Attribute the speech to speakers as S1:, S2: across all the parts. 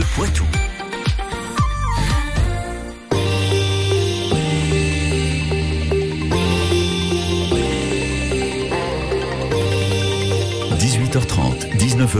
S1: Bleu Poitou. – 18h30, 19h,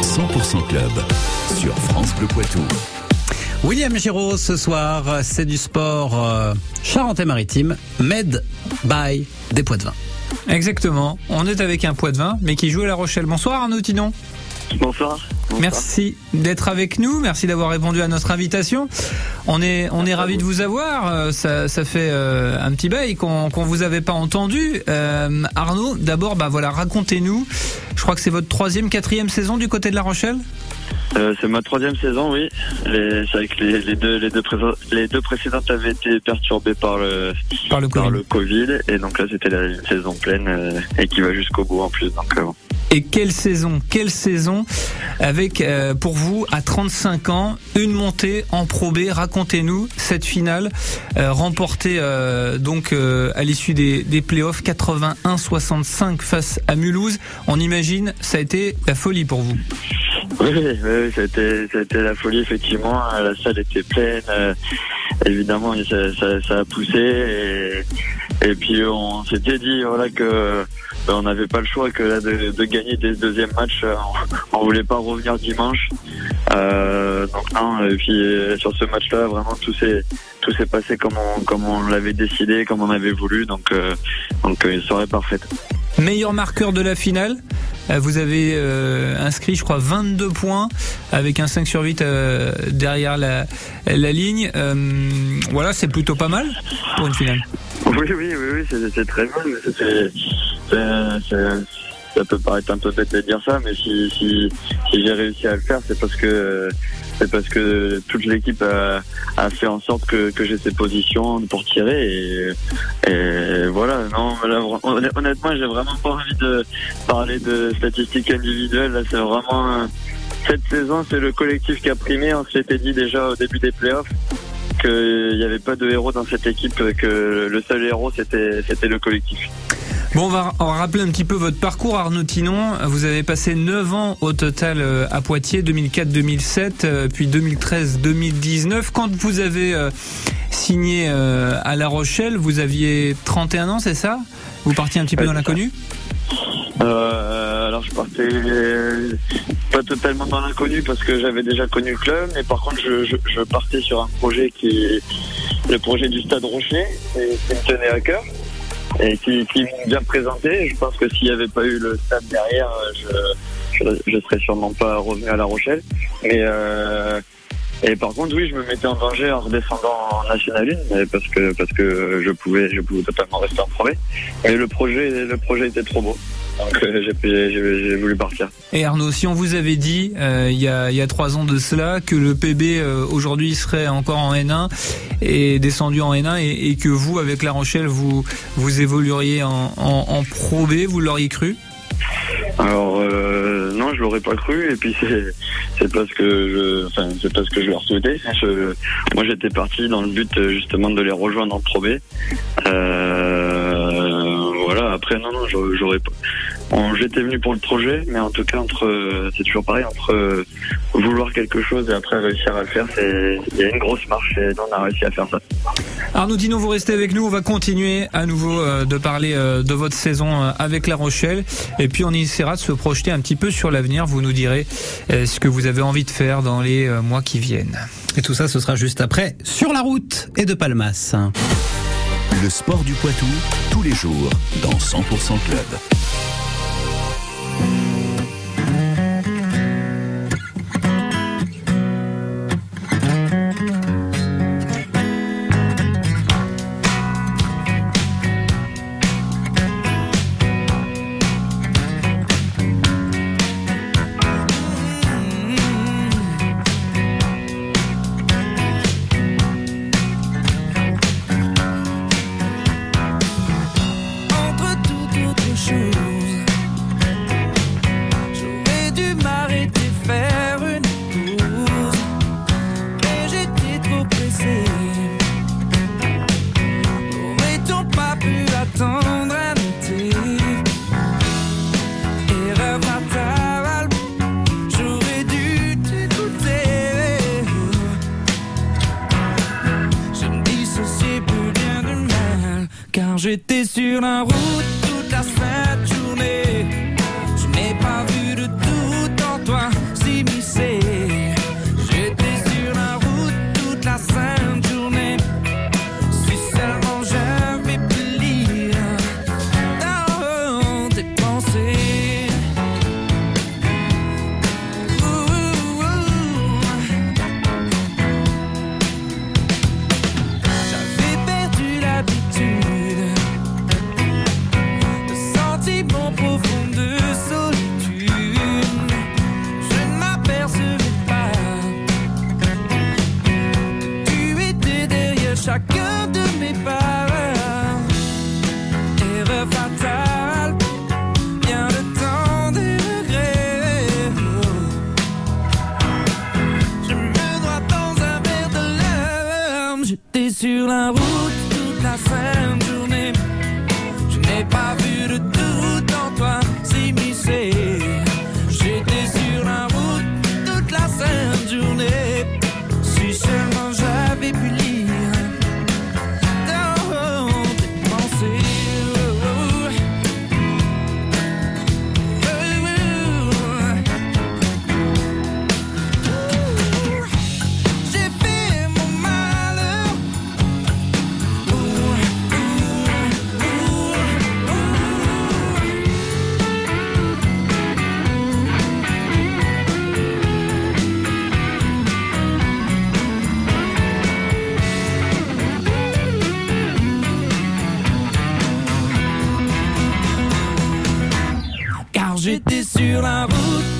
S1: 100% Club sur France Bleu Poitou.
S2: William Giraud ce soir, c'est du sport euh, Charente-Maritime, Med by des poids de vin.
S3: Exactement. On est avec un poids de vin, mais qui joue à La Rochelle. Bonsoir Arnaud Tinon.
S4: Bonsoir.
S3: Merci d'être avec nous. Merci d'avoir répondu à notre invitation. On est on est ravi de vous avoir. Euh, Ça, ça fait euh, un petit bail qu'on qu'on vous avait pas entendu. Euh, Arnaud, d'abord, bah voilà, racontez-nous. Je crois que c'est votre troisième, quatrième saison du côté de La Rochelle.
S4: Euh, c'est ma troisième saison, oui. Les- C'est vrai que les, les deux, les, deux les deux précédentes avaient été perturbées par le,
S3: Par le
S4: par
S3: Covid.
S4: le Covid. Et donc là, c'était la une saison pleine euh, et qui va jusqu'au bout en plus. Donc, euh.
S3: Et quelle saison, quelle saison avec euh, pour vous à 35 ans une montée en Pro B. Racontez-nous cette finale euh, remportée euh, donc euh, à l'issue des, des playoffs 81-65 face à Mulhouse. On imagine ça a été la folie pour vous.
S4: Oui, oui, a été la folie, effectivement. La salle était pleine. euh, évidemment, ça, ça, ça a poussé. Et, et puis, on s'était dit voilà, que ben, on n'avait pas le choix que là, de, de gagner dès le deuxième match. euh, On, voulait pas revenir dimanche. Euh, donc, non, et puis, euh, sur ce match-là, vraiment, tout s'est tout s'est passé comme on, comme on l'avait décidé, comme on avait voulu. Donc, euh, donc une soirée parfaite.
S3: Meilleur marqueur de la finale. Vous avez euh, inscrit, je crois, 22 points avec un 5 sur 8 euh, derrière la, la ligne. Euh, voilà, c'est plutôt pas mal pour une finale.
S4: Oui, oui, oui, oui, c'est c'est très bien. Ça peut paraître un peu bête de dire ça, mais si, si, si j'ai réussi à le faire, c'est parce que c'est parce que toute l'équipe a, fait en sorte que, j'ai ces positions pour tirer et, voilà. Non, là, hon- honnêtement, j'ai vraiment pas envie de parler de statistiques individuelles. Là, c'est vraiment cette saison, c'est le collectif qui a primé. On s'était dit déjà au début des playoffs qu'il n'y avait pas de héros dans cette équipe, que le seul héros c'était c'était le collectif.
S3: Bon, on va, on va rappeler un petit peu votre parcours, Arnaud Tinon. Vous avez passé 9 ans au total euh, à Poitiers, 2004-2007, euh, puis 2013-2019. Quand vous avez euh, signé euh, à La Rochelle, vous aviez 31 ans, c'est ça? Vous partiez un petit peu
S4: Ouais,
S3: dans l'inconnu?
S4: Euh, alors je partais pas totalement dans l'inconnu parce que j'avais déjà connu le club, mais par contre je, je, je partais sur un projet qui est le projet du Stade Rocher, et qui me tenait à cœur et qui, qui m'ont bien présenté. Je pense que s'il n'y avait pas eu le stade derrière, je, je, je serais sûrement pas revenu à La Rochelle. Mais euh, et par contre, oui, je me mettais en danger en redescendant en National 1, mais parce que parce que je pouvais je pouvais totalement rester en premier. Et le projet le projet était trop beau. Donc euh, j'ai voulu partir.
S3: Et Arnaud, si on vous avait dit euh, il y, a, il y a trois ans de cela que le PB euh, aujourd'hui serait encore en N1 et descendu en N1 et, et que vous, avec La Rochelle, vous vous évolueriez en, en, en Pro B, vous l'auriez cru?
S4: Alors euh, non, je l'aurais pas cru. Et puis c'est parce que je, enfin c'est parce que je leur souhaitais. Je, moi j'étais parti dans le but justement de les rejoindre en Pro B. Euh, voilà. Après non non, j'aurais J'étais venu pour le projet, mais en tout cas entre euh, c'est toujours pareil entre euh, vouloir quelque chose et après réussir à le faire, c'est il y a une grosse marche et nous, on a réussi à faire ça.
S3: Arnaud Dino, vous restez avec nous. On va continuer à nouveau euh, de parler de votre saison avec La Rochelle. Et puis on essaiera de se projeter un petit peu sur l'avenir. Vous nous direz ce que vous avez envie de faire dans les mois qui viennent.
S2: Et tout ça, ce sera juste après, sur la route et de Palmas.
S1: Le sport du Poitou, tous les jours, dans 100% Club.
S5: Sur la J'étais sur la route toute la sainte J'étais sur la route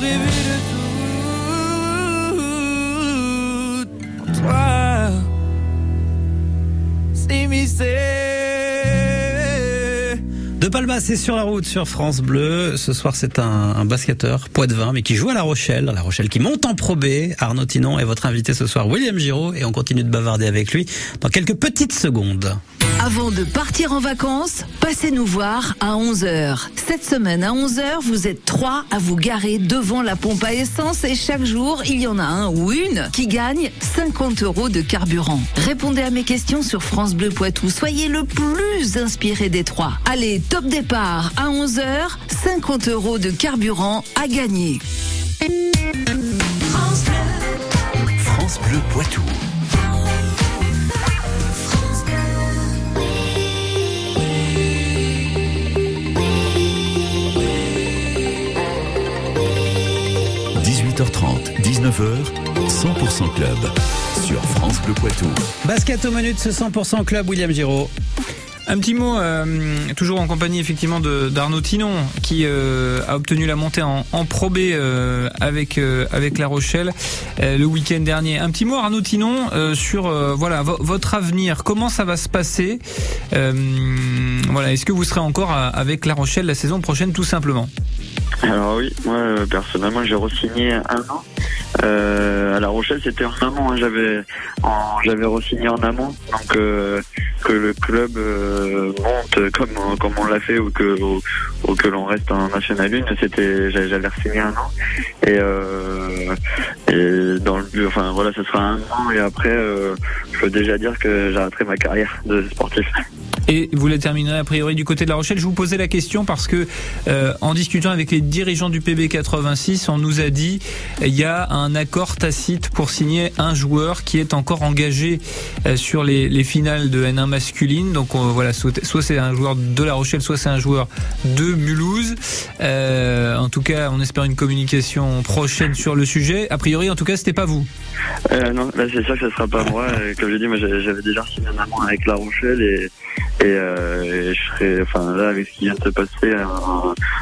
S5: de tout.
S2: De Palma, c'est sur la route sur France Bleu. Ce soir, c'est un, un basketteur poitevin, mais qui joue à La Rochelle. La Rochelle qui monte en Pro B. Arnaud Tinon est votre invité ce soir, William Giraud, et on continue de bavarder avec lui dans quelques petites secondes.
S6: Avant de partir en vacances, passez nous voir à 11h. Cette semaine à 11h, vous êtes trois à vous garer devant la pompe à essence et chaque jour, il y en a un ou une qui gagne 50 euros de carburant. Répondez à mes questions sur France Bleu Poitou. Soyez le plus inspiré des trois. Allez, top départ à 11h, 50 euros de carburant à gagner.
S1: France Bleu Poitou. – 19h, 100% Club sur France Bleu Poitou.
S2: Basket au menu de ce 100% Club, William Giraud.
S3: Un petit mot, euh, toujours en compagnie effectivement d'Arnaud Tinon, qui euh, a obtenu la montée en, en Pro B euh, avec euh, avec La Rochelle euh, le week-end dernier. Un petit mot, Arnaud Tinon, euh, sur euh, voilà vo- votre avenir. Comment ça va se passer Euh, Voilà, est-ce que vous serez encore à- avec La Rochelle la saison prochaine, tout simplement?
S4: Alors oui, moi personnellement j'ai re-signé un an. Euh, à La Rochelle c'était en amont, hein, j'avais j'avais re-signé en amont, donc euh, que le club euh, monte comme comme on l'a fait ou que ou, que l'on reste en National 1, c'était j'avais re-signé un an. Et, euh, et dans le but, enfin voilà, ce sera un an. Et après euh, je peux déjà dire que j'arrêterai ma carrière de sportif.
S3: Et vous la terminerez a priori du côté de La Rochelle. Je vous posais la question parce que euh, en discutant avec les dirigeants du PB 86, on nous a dit il y a un accord tacite pour signer un joueur qui est encore engagé euh, sur les, les finales de N1 masculine. Donc on- voilà, soit, soit c'est un joueur de La Rochelle, soit c'est un joueur de Mulhouse. Euh, en tout cas, on espère une communication prochaine sur le sujet. A priori, en tout cas, c'était pas vous.
S4: Euh, non, là c'est sûr que ce sera pas moi. Euh, Comme j'ai dit, moi j'avais déjà signé un amant avec La Rochelle et, Et, euh, je serais, enfin là avec ce qui vient de se passer, euh,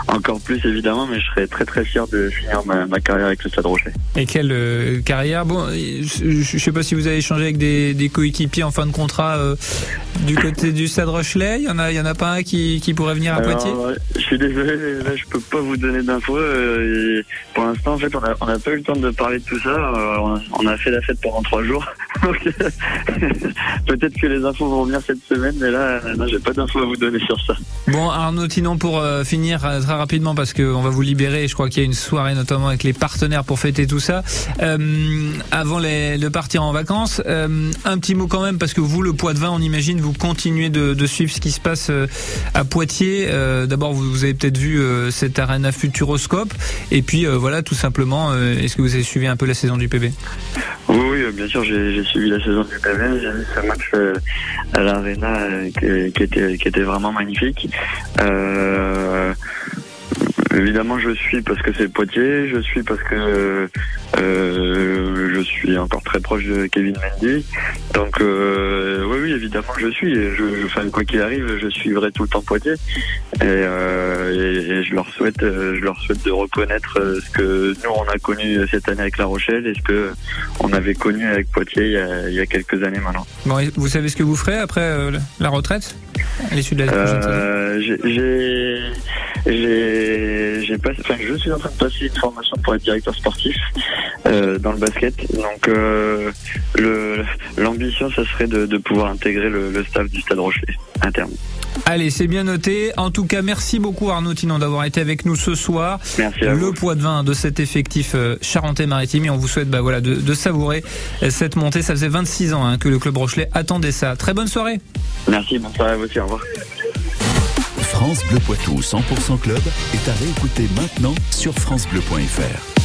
S4: encore plus évidemment, mais je serais très très fier de finir ma, carrière avec le Stade Rocher.
S3: Et quelle euh, carrière? Bon, je, je sais pas si vous avez échangé avec des, des coéquipiers en fin de contrat euh, du côté du Stade Rochelet. Il y en a, il y en a pas un qui, qui pourrait venir à
S4: Alors,
S3: Poitiers
S4: ouais, je suis désolé, là je peux pas vous donner d'infos. euh, pour l'instant, en fait, on a, on a pas eu le temps de parler de tout ça. Euh, on, a, on a fait la fête pendant trois jours. Peut-être que les infos vont venir cette semaine, mais là, euh, non, j'ai pas d'infos à vous donner sur ça.
S3: Bon, Arnaud Tinon, pour euh, finir euh, très rapidement, parce qu'on va vous libérer, je crois qu'il y a une soirée notamment avec les partenaires pour fêter tout ça. Euh, avant les- de partir en vacances, euh, un petit mot quand même, parce que vous, le poids de vin, on imagine, vous continuez de, suivre ce qui se passe euh, à Poitiers. Euh, D'abord, vous, vous avez peut-être vu euh, cette arena Futuroscope, et puis voilà, tout simplement, est-ce que vous avez suivi un peu la saison du PB
S4: Oui, bien sûr, j'ai suivi la saison du PV, j'ai vu ce match à l'Arena qui, qui était, qui était vraiment magnifique. Euh, évidemment, je suis parce que c'est Poitiers, je suis parce que euh, je suis encore très proche de Kevin Mendy. Donc, euh, oui, oui, évidemment, je suis. Je, je- enfin, quoi qu'il arrive, je suivrai tout le temps Poitiers. Et, euh, et- et je leur souhaite, euh, je leur souhaite de reconnaître euh, ce que nous on a connu cette année avec La Rochelle et ce que on avait connu avec Poitiers il y a, il y a quelques années maintenant.
S3: Bon, et vous savez ce que vous ferez après euh, la retraite? À l'issue de la prochaine
S4: Euh, j'ai- j'ai, j'ai, j'ai passé, enfin, je suis en train de passer une formation pour être directeur sportif euh, dans le basket. Donc, euh, le, l'ambition, ça serait de, de pouvoir intégrer le, le staff du Stade Rocher interne.
S3: Allez, c'est bien noté. En tout cas, merci beaucoup Arnaud Tinon d'avoir été avec nous ce soir.
S4: Merci à
S3: Le
S4: vous.
S3: poids de vin de cet effectif euh, charentais-maritime et on vous souhaite bah, voilà, de, de savourer cette montée. Ça faisait 26 ans hein, que le club Rochelet attendait ça. Très bonne soirée.
S4: Merci, bonne soirée à vous aussi, au revoir.
S1: France Bleu Poitou 100% Club est à réécouter maintenant sur FranceBleu.fr.